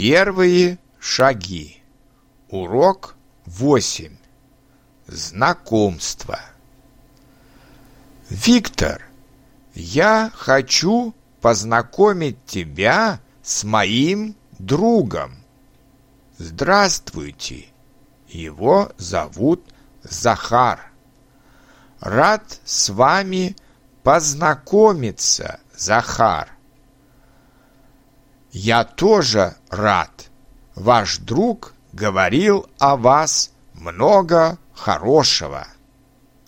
Первые шаги. Урок 8. Знакомство. Виктор, я хочу познакомить тебя с моим другом. Здравствуйте. Его зовут Захар. Рад с вами познакомиться, Захар. Я тоже рад. Ваш друг говорил о вас много хорошего.